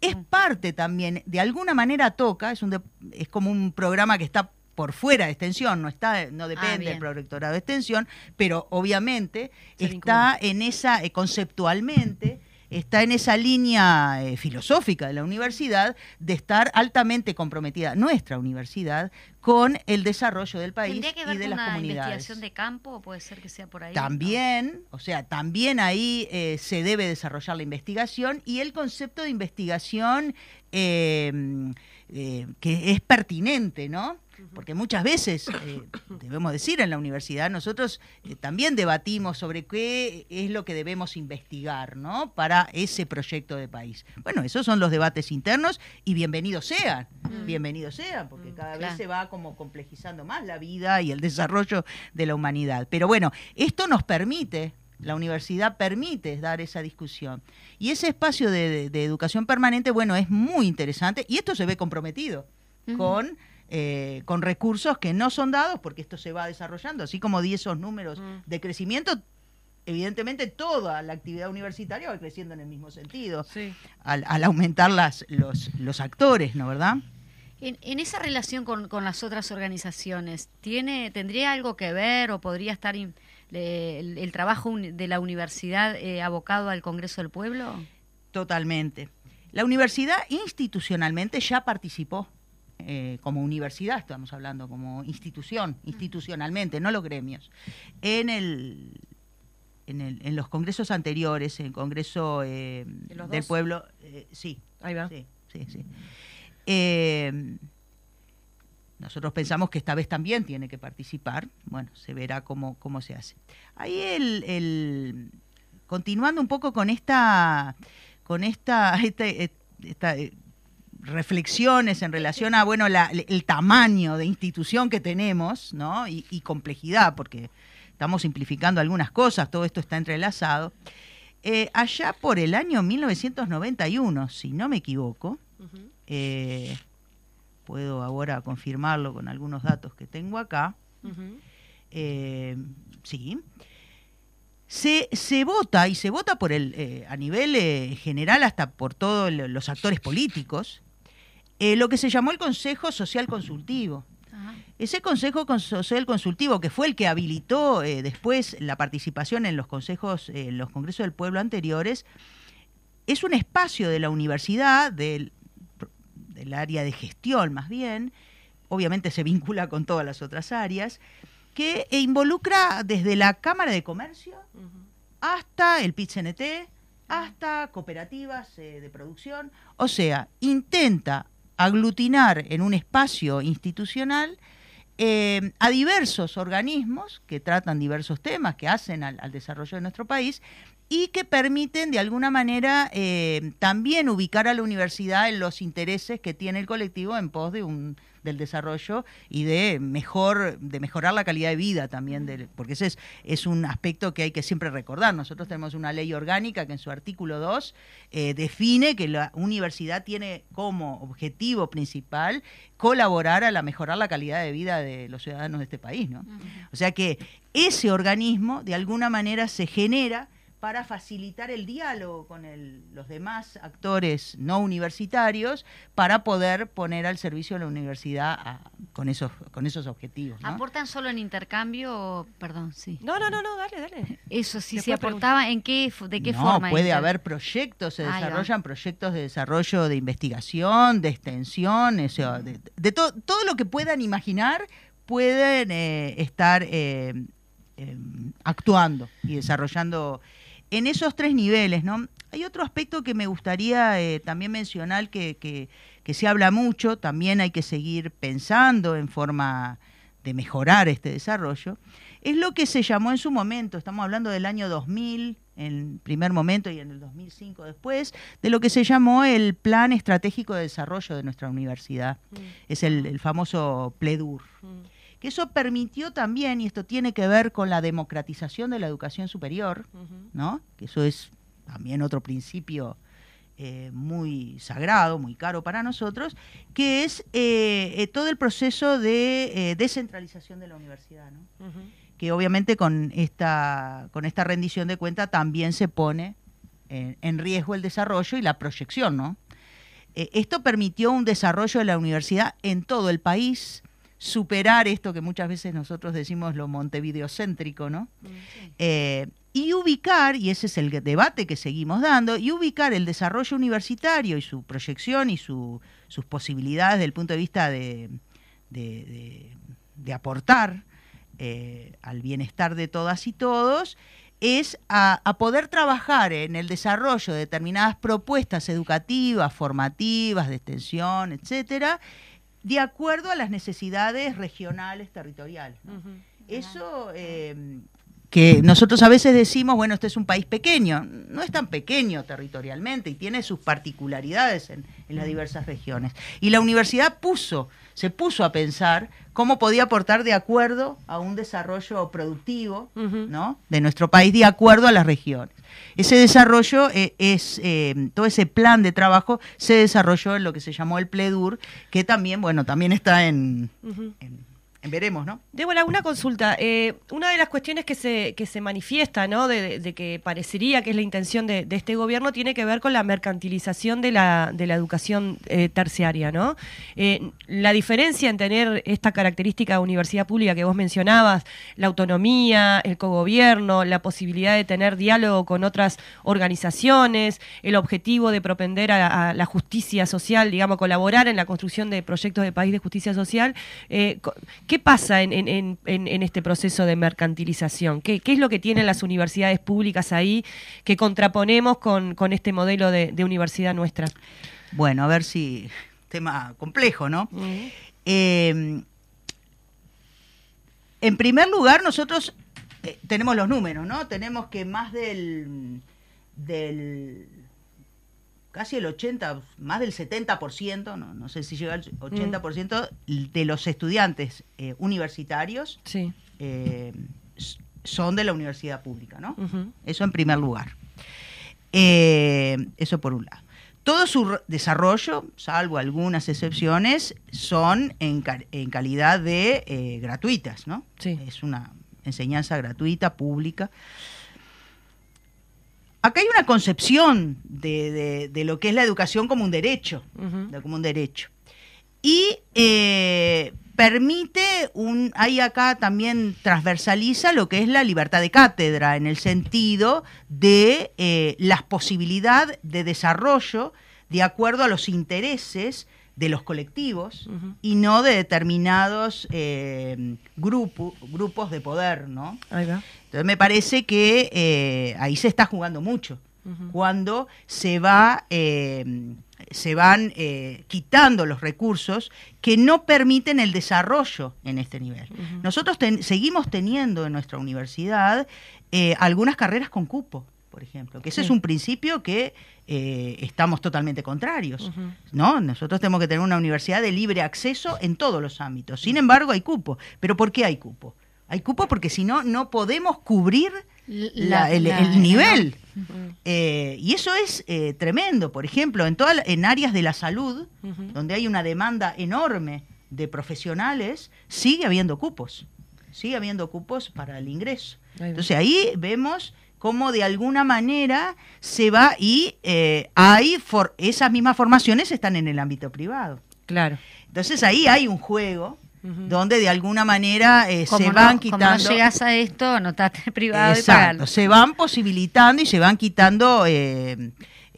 Es parte también, de alguna manera toca, es, un es como un programa que está por fuera de extensión, no está, no ah, depende del prorectorado de extensión, pero obviamente está en esa, eh, conceptualmente, está en esa línea eh, filosófica de la universidad de estar altamente comprometida nuestra universidad con el desarrollo del país ¿Tendría que ver y de con las una comunidades. investigación de campo o puede ser que sea por ahí? También, o sea, también ahí eh, se debe desarrollar la investigación y el concepto de investigación eh, que es pertinente, ¿no? Porque muchas veces, eh, debemos decir, en la universidad nosotros eh, también debatimos sobre qué es lo que debemos investigar, ¿no? Para ese proyecto de país. Bueno, esos son los debates internos y bienvenidos sean, bienvenidos sean, porque cada claro. vez se va como complejizando más la vida y el desarrollo de la humanidad. Pero bueno, esto nos permite, la universidad permite dar esa discusión. Y ese espacio de, de- de educación permanente, bueno, es muy interesante y esto se ve comprometido con... eh, con recursos que no son dados porque esto se va desarrollando, así como di esos números Mm. de crecimiento, evidentemente toda la actividad universitaria va creciendo en el mismo sentido, Sí. al, al aumentar las, los, los actores, ¿no verdad? En, en esa relación con, con las otras organizaciones, ¿tiene, ¿tendría algo que ver o podría estar in- le- el, el trabajo de la universidad eh, abocado al Congreso del Pueblo? Totalmente. La universidad institucionalmente ya participó, eh, como universidad estamos hablando, como institución, institucionalmente, no los gremios, en el... En, el- en los congresos anteriores, en el Congreso eh, ¿De los del dos? Pueblo, eh, sí, Ahí va. Sí, sí, sí. Nosotros pensamos que esta vez también tiene que participar. Bueno, se verá cómo, cómo se hace. Ahí el, el- continuando un poco con esta, con esta, esta, reflexiones en relación a bueno la- el tamaño de institución que tenemos, ¿no? Y, y complejidad, porque estamos simplificando algunas cosas, todo esto está entrelazado. Eh, allá por el año 1991, si no me equivoco, eh, puedo ahora confirmarlo con algunos datos que tengo acá, eh, sí, se, se vota y se vota por el, eh, a nivel eh, general hasta por todos lo- los actores políticos, eh, lo que se llamó el Consejo Social Consultivo. Ajá. Ese Consejo Con- Social Consultivo, que fue el que habilitó eh, después la participación en los consejos, eh, en los congresos del pueblo anteriores, es un espacio de la universidad, del, del área de gestión más bien, obviamente se vincula con todas las otras áreas, que eh, involucra desde la Cámara de Comercio hasta el PIT-CNT, hasta cooperativas eh, de producción. O sea, intenta aglutinar en un espacio institucional eh, a diversos organismos que tratan diversos temas, que hacen al, al desarrollo de nuestro país y que permiten de alguna manera eh, también ubicar a la universidad en los intereses que tiene el colectivo en pos de un del desarrollo y de mejor de mejorar la calidad de vida también del- porque ese es, es un aspecto que hay que siempre recordar nosotros tenemos una ley orgánica que en su artículo 2 eh, define que la universidad tiene como objetivo principal colaborar a la mejorar la calidad de vida de los ciudadanos de este país ¿no? O sea que ese organismo de alguna manera se genera para facilitar el diálogo con el- los demás actores no universitarios para poder poner al servicio de la universidad a- con, esos, con esos objetivos. ¿no? ¿Aportan solo en intercambio perdón, sí? No, no, no, no, dale, dale. Eso sí, se aportaba, ¿en qué, ¿de qué no, forma? puede inter- haber proyectos, se Ahí va. desarrollan proyectos de desarrollo de investigación, de extensión, o sea, de, de to- todo lo que puedan imaginar pueden eh, estar eh, eh, actuando y desarrollando en esos tres niveles, ¿no? Hay otro aspecto que me gustaría eh, también mencionar que, que- que se habla mucho, también hay que seguir pensando en forma de mejorar este desarrollo, es lo que se llamó en su momento, estamos hablando del año 2000, en el primer momento y en el 2005 después, de lo que se llamó el Plan Estratégico de Desarrollo de nuestra universidad. Es el, el famoso PLEDUR Mm. Que eso permitió también, y esto tiene que ver con la democratización de la educación superior. ¿no? que eso es también otro principio eh, muy sagrado, muy caro para nosotros, que es eh, eh, todo el proceso de descentralización de la universidad, ¿no? Que obviamente con esta, con esta rendición de cuenta también se pone en, en riesgo el desarrollo y la proyección, ¿no? Esto permitió un desarrollo de la universidad en todo el país, superar esto que muchas veces nosotros decimos lo montevideocéntrico, ¿no? Mm. Eh, y ubicar, y ese es el debate que seguimos dando, y ubicar el desarrollo universitario y su proyección y su, sus posibilidades desde el punto de vista de, de, de aportar eh, al bienestar de todas y todos, es a, a, poder trabajar en el desarrollo de determinadas propuestas educativas, formativas, de extensión, etcétera, de acuerdo a las necesidades regionales, territoriales. ¿no? Eso eh, que nosotros a veces decimos, bueno, este es un país pequeño, no es tan pequeño territorialmente y tiene sus particularidades en, en las diversas regiones. Y la universidad puso, se puso a pensar cómo podía aportar de acuerdo a un desarrollo productivo uh -huh. ¿no? de nuestro país, de acuerdo a las regiones. Ese desarrollo eh, es, eh, todo ese plan de trabajo se desarrolló en lo que se llamó el PLEDUR, que también, bueno, también está en, uh -huh. en veremos, ¿no? Débora, una consulta. Eh, una de las cuestiones que se, que se manifiesta, ¿no? De, que parecería que es la intención de, de, este gobierno, tiene que ver con la mercantilización de la, de la educación eh, terciaria, ¿no? Eh, la diferencia en tener esta característica de universidad pública que vos mencionabas, la autonomía, el cogobierno, la posibilidad de tener diálogo con otras organizaciones, el objetivo de propender a, a la justicia social, digamos, colaborar en la construcción de proyectos de país de justicia social. ¿Qué pasa en, en, en, en, este proceso de mercantilización? ¿Qué, ¿Qué, es lo que tienen las universidades públicas ahí que contraponemos con, con este modelo de, de, universidad nuestra? Bueno, a ver si. Tema complejo, ¿no? Uh -huh. eh, en primer lugar, nosotros eh, tenemos los números, ¿no? Tenemos que más del. del casi el 80, más del 70%, no, no sé si llega al 80% mm. de los estudiantes eh, universitarios sí. eh, son de la universidad pública, ¿no? Uh -huh. Eso en primer lugar. Eh, eso por un lado. Todo su desarrollo, salvo algunas excepciones, son en, en calidad de gratuitas, ¿no? Sí. Es una enseñanza gratuita, pública acá hay una concepción de, de, de, lo que es la educación como un derecho, uh -huh. de, como un derecho. Y eh, permite un, hay acá también transversaliza lo que es la libertad de cátedra en el sentido de eh, las posibilidades de desarrollo de acuerdo a los intereses de los colectivos uh -huh. y no de determinados eh, grupo, grupos de poder, ¿no? Ahí va. Entonces me parece que eh, ahí se está jugando mucho. Uh -huh. Cuando se va, eh, se van quitando los recursos que no permiten el desarrollo en este nivel. Uh -huh. Nosotros ten, seguimos teniendo en nuestra universidad algunas carreras con cupo por ejemplo, que ese sí. es un principio que eh, estamos totalmente contrarios, uh -huh. ¿no? Nosotros tenemos que tener una universidad de libre acceso en todos los ámbitos. Sin embargo, hay cupo. ¿Pero por qué hay cupo? Hay cupo porque si no, no podemos cubrir la, el, nivel. Uh -huh. eh, y eso es eh, tremendo. Por ejemplo, en, toda, en áreas de la salud, uh -huh. donde hay una demanda enorme de profesionales, sigue habiendo cupos. Sigue habiendo cupos para el ingreso. Entonces ahí vemos cómo de alguna manera se va y eh, hay for, esas mismas formaciones están en el ámbito privado. Claro. Entonces ahí hay un juego uh -huh. donde de alguna manera eh, se van quitando. Como no llegas a esto, anotate privado Exacto, y pagalo. Se van posibilitando y se van quitando. Eh,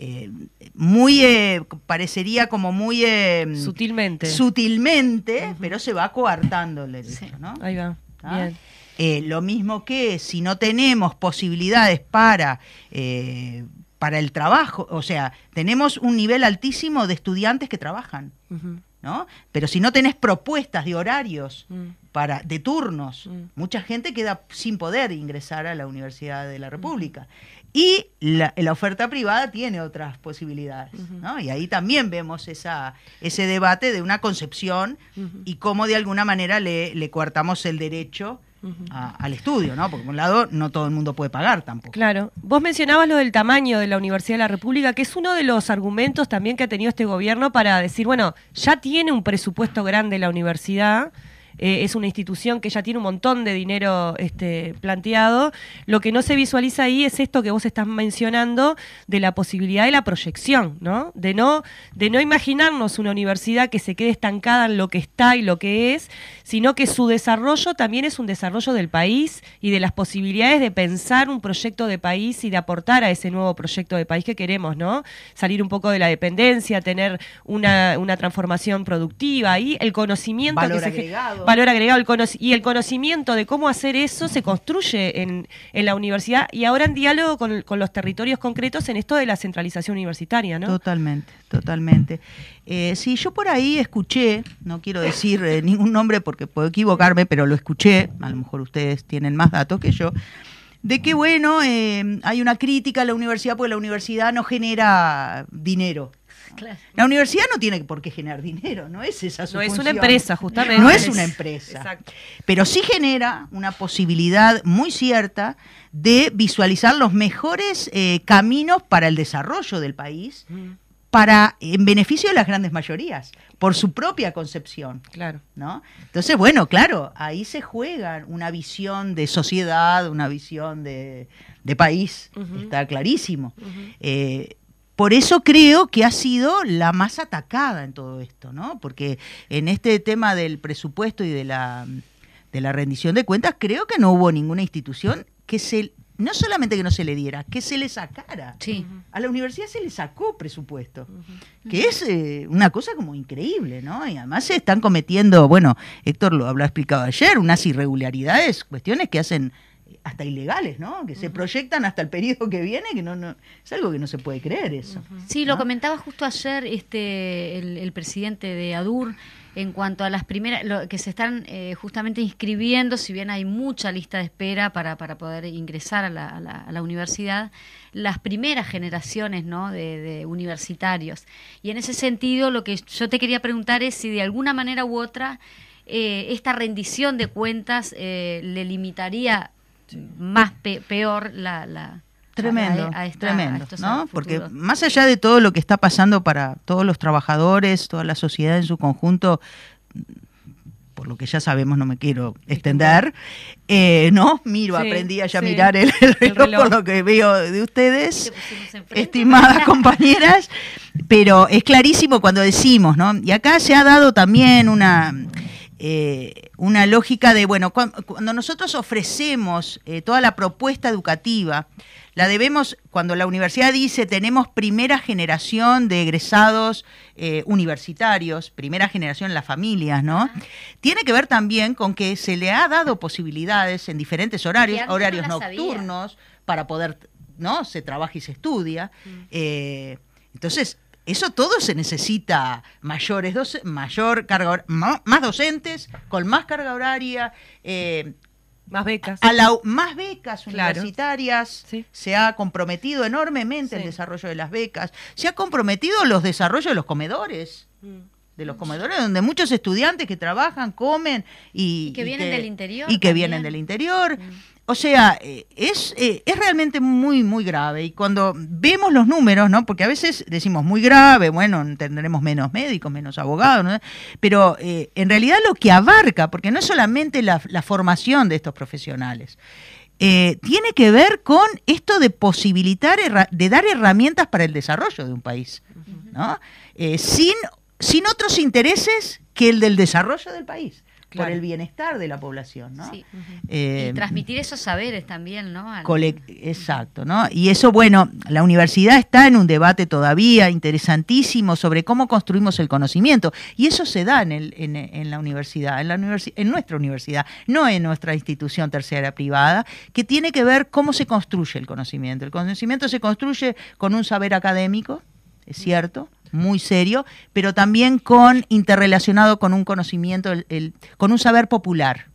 eh, muy eh, parecería como muy eh, sutilmente sutilmente uh -huh. pero se va coartando el derecho sí. ¿no? ahí va ¿Ah? bien eh, lo mismo que si no tenemos posibilidades para, eh, para el trabajo, o sea, tenemos un nivel altísimo de estudiantes que trabajan, uh -huh. ¿no? Pero si no tenés propuestas de horarios, uh -huh. para, de turnos, uh -huh. mucha gente queda sin poder ingresar a la Universidad de la República. Y la, la, oferta privada tiene otras posibilidades, uh -huh. ¿no? Y ahí también vemos esa, ese debate de una concepción uh -huh. y cómo de alguna manera le, le coartamos el derecho Uh -huh. a, al estudio, ¿no? Porque por un lado no todo el mundo puede pagar tampoco. Claro. Vos mencionabas lo del tamaño de la Universidad de la República, que es uno de los argumentos también que ha tenido este gobierno para decir, bueno, ya tiene un presupuesto grande la universidad, eh, es una institución que ya tiene un montón de dinero este, planteado. Lo que no se visualiza ahí es esto que vos estás mencionando de la posibilidad de la proyección, ¿no? De no, de no imaginarnos una universidad que se quede estancada en lo que está y lo que es, sino que su desarrollo también es un desarrollo del país y de las posibilidades de pensar un proyecto de país y de aportar a ese nuevo proyecto de país que queremos, ¿no? Salir un poco de la dependencia, tener una, una transformación productiva y el conocimiento Valor que se agregado. Valor agregado y el conocimiento de cómo hacer eso se construye en, la universidad y ahora en diálogo con, con los territorios concretos en esto de la centralización universitaria, ¿no? Totalmente, totalmente. Eh, sí, yo por ahí escuché, no quiero decir eh, ningún nombre porque puedo equivocarme, pero lo escuché, a lo mejor ustedes tienen más datos que yo, de que, bueno, eh, hay una crítica a la universidad porque la universidad no genera dinero. Claro. La universidad no tiene por qué generar dinero, no es esa su No es una empresa, justamente. No es una empresa. Exacto. Pero sí genera una posibilidad muy cierta de visualizar los mejores eh, caminos para el desarrollo del país, Mm, para en beneficio de las grandes mayorías, por su propia concepción. Claro. ¿no? Entonces, bueno, claro, ahí se juega una visión de sociedad, una visión de, de país, está clarísimo. Eh, por eso creo que ha sido la más atacada en todo esto, ¿no? Porque en este tema del presupuesto y de la, de la rendición de cuentas, creo que no hubo ninguna institución que se, no solamente que no se le diera, que se le sacara. Sí. A la universidad se le sacó presupuesto, que es eh, una cosa como increíble, ¿no? Y además se están cometiendo, bueno, Héctor lo habrá explicado ayer, unas irregularidades, cuestiones que hacen hasta ilegales, ¿no? Que se proyectan hasta el periodo que viene, que no, no es algo que no se puede creer eso. Sí, lo comentaba justo ayer este el, el presidente de ADUR en cuanto a las primeras lo, que se están eh, justamente inscribiendo, si bien hay mucha lista de espera para, para poder ingresar a la, a la- a la universidad, las primeras generaciones ¿no? de, de universitarios. Y en ese sentido, lo que yo te quería preguntar es si de alguna manera u otra eh, esta rendición de cuentas eh, le limitaría más pe- peor la... la Tremendo, a- a esta- a tremendo. Porque más allá de todo lo que está pasando para todos los trabajadores, toda la sociedad en su conjunto, por lo que ya sabemos, no me quiero extender, eh, ¿no? Miro, Sí, aprendí a ya sí. mirar el, el reloj, reloj. por lo que veo de ustedes. Enfrente. estimadas compañeras, pero es clarísimo cuando decimos, ¿no? Y acá se ha dado también una, eh, una lógica de, bueno, cuan- cuando nosotros ofrecemos eh, toda la propuesta educativa, la debemos, cuando la universidad dice tenemos primera generación de egresados eh, universitarios, primera generación en las familias, ¿no? Tiene que ver también con que se le ha dado posibilidades en diferentes horarios, no horarios nocturnos, para poder, ¿no? Se trabaja y se estudia. Eh, entonces, eso todo se necesita mayores doce- mayor carga más docentes, con más carga horaria, eh, Más becas. a la- más becas Claro. universitarias, Sí. se ha comprometido enormemente el desarrollo de las becas, se ha comprometido los desarrollos de los comedores, Mm. de los comedores donde muchos estudiantes que trabajan, comen y, Y que vienen del interior Y que también. vienen del interior. Mm. O sea, eh, es, eh, es realmente muy, muy grave. Y cuando vemos los números, ¿no? Porque a veces decimos muy grave, bueno, tendremos menos médicos, menos abogados, ¿no? Pero eh, en realidad lo que abarca, porque no es solamente la, formación de estos profesionales, tiene que ver con esto de posibilitar, de dar herramientas para el desarrollo de un país, ¿no? Sin, sin otros intereses que el del desarrollo del país, por el bienestar de la población, ¿no? Sí. Eh, y transmitir esos saberes también, ¿no? Al- Exacto, ¿no? Y eso, bueno, la universidad está en un debate todavía interesantísimo sobre cómo construimos el conocimiento. Y eso se da en, el- en- en la universidad, en, la universi- en nuestra universidad, no en nuestra institución tercera privada, que tiene que ver cómo se construye el conocimiento. El conocimiento se construye con un saber académico, es cierto, muy serio, pero también con interrelacionado con un conocimiento, el- el- con un saber popular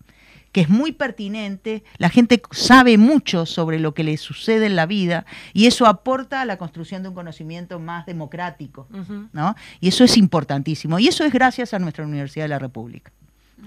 que es muy pertinente, la gente sabe mucho sobre lo que le sucede en la vida y eso aporta a la construcción de un conocimiento más democrático. ¿no? Y eso es importantísimo y eso es gracias a nuestra Universidad de la República,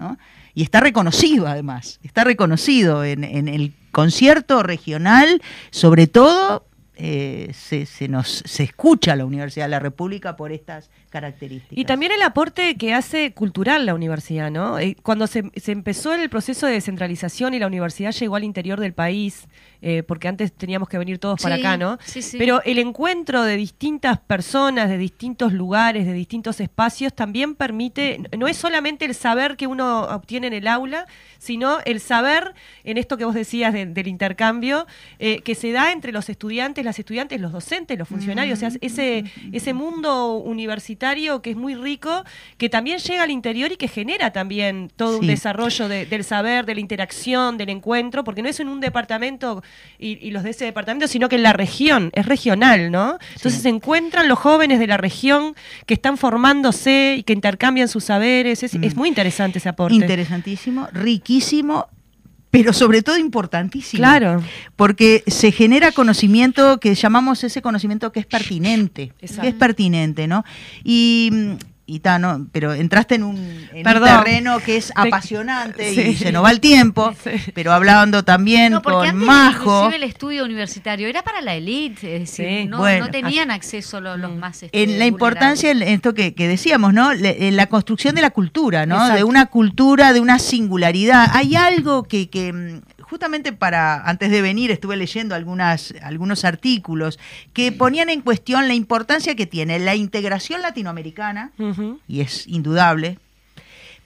¿no? Y está reconocido además, está reconocido en, en el concierto regional, sobre todo eh, se, se nos se escucha a la Universidad de la República por estas características. Y también el aporte que hace cultural la universidad, ¿no? Eh, Cuando se, se empezó el proceso de descentralización y la universidad llegó al interior del país, eh, porque antes teníamos que venir todos para acá, ¿no? sí, sí. Pero el encuentro de distintas personas, de distintos lugares, de distintos espacios, también permite, no es solamente el saber que uno obtiene en el aula, sino el saber, en esto que vos decías de- del intercambio, eh, que se da entre los estudiantes, las estudiantes, los docentes, los funcionarios, o sea, ese, ese mundo universitario que es muy rico, que también llega al interior y que genera también todo un desarrollo de- del saber, de la interacción, del encuentro, porque no es en un departamento y, y los de ese departamento, sino que en la región, es regional, ¿no? Entonces se encuentran los jóvenes de la región que están formándose y que intercambian sus saberes, es, Mm. es muy interesante ese aporte. Interesantísimo, riquísimo, pero sobre todo importantísimo. Claro. Porque se genera conocimiento que llamamos ese conocimiento que es pertinente. Exacto. Que es pertinente, ¿no? Y. y ta, no, pero entraste en un, en un Perdón. terreno que es Te- apasionante Sí. y se nos va el tiempo, Sí. pero hablando también No, con antes Majo. inclusive el estudio universitario era para la élite, es decir, Sí. no, Bueno, no tenían acceso lo- los, Mm. más este, en la importancia en esto que, que decíamos, ¿no? Le- en la construcción de la cultura, ¿no? Exacto. De una cultura, de una singularidad. Hay algo que, que, mm, justamente para antes de venir estuve leyendo algunas algunos artículos que ponían en cuestión la importancia que tiene la integración latinoamericana y es indudable,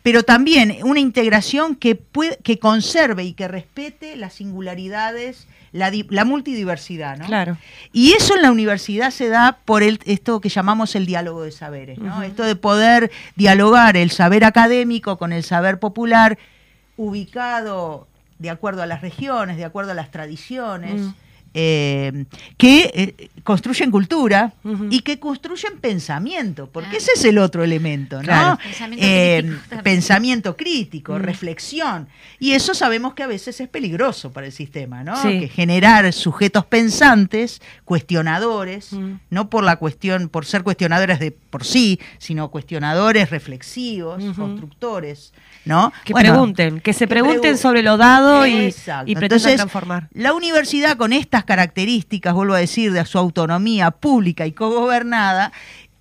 pero también una integración que puede, que conserve y que respete las singularidades, la, la multidiversidad, ¿no? Claro. Y eso en la universidad se da por el, esto que llamamos el diálogo de saberes, ¿no? Esto de poder dialogar el saber académico con el saber popular, ubicado de acuerdo a las regiones, de acuerdo a las tradiciones, Mm. Eh, que eh, construyen cultura y que construyen pensamiento, porque ese es el otro elemento, ¿no? Claro. Pensamiento Eh, crítico pensamiento crítico, reflexión. Y eso sabemos que a veces es peligroso para el sistema, ¿no? Sí. Que generar sujetos pensantes, cuestionadores, no por la cuestión, por ser cuestionadores de por sí, sino cuestionadores reflexivos, constructores, ¿no? Que Bueno, pregunten, que se que pregunten pregun- sobre lo dado y, y pretendan transformar. La universidad con estas características, vuelvo a decir, de su autonomía pública y cogobernada,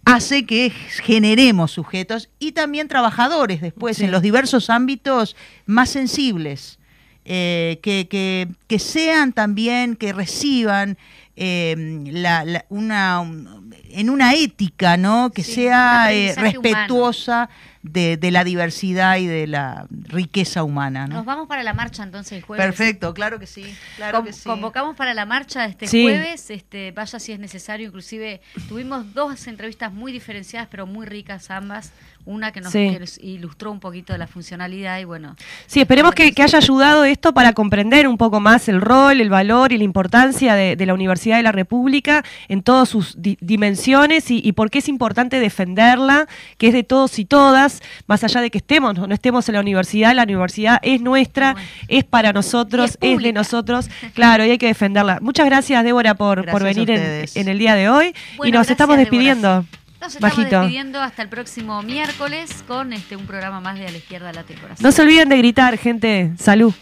hace que generemos sujetos y también trabajadores después Sí. en los diversos ámbitos más sensibles, eh, que, que- que sean también, que reciban eh, la- la- una, un- en una ética, ¿no? Que Sí, sea eh, humano. De, de la diversidad y de la riqueza humana, ¿no? Nos vamos para la marcha entonces el jueves. Perfecto, claro que sí, claro Con- que sí. Convocamos para la marcha este Sí. jueves, este, vaya si es necesario, inclusive tuvimos dos entrevistas muy diferenciadas pero muy ricas ambas, una que nos, Sí. que nos ilustró un poquito de la funcionalidad y bueno, Sí, esperemos que, que haya ayudado esto para comprender un poco más el rol, el valor y la importancia de, de la Universidad de la República en todas sus di- dimensiones y, y por qué es importante defenderla, que es de todos y todas, más allá de que estemos o no estemos en la universidad, la universidad es nuestra, Bueno. es para nosotros, es, es de nosotros, claro, y hay que defenderla. Muchas gracias, Débora, por, por Gracias venir en, el día de hoy y nos gracias, estamos Débora. Nos estamos Bajito. despidiendo hasta el próximo miércoles con este un programa más de A la Izquierda Late el Corazón. No se olviden de gritar, gente. Salud.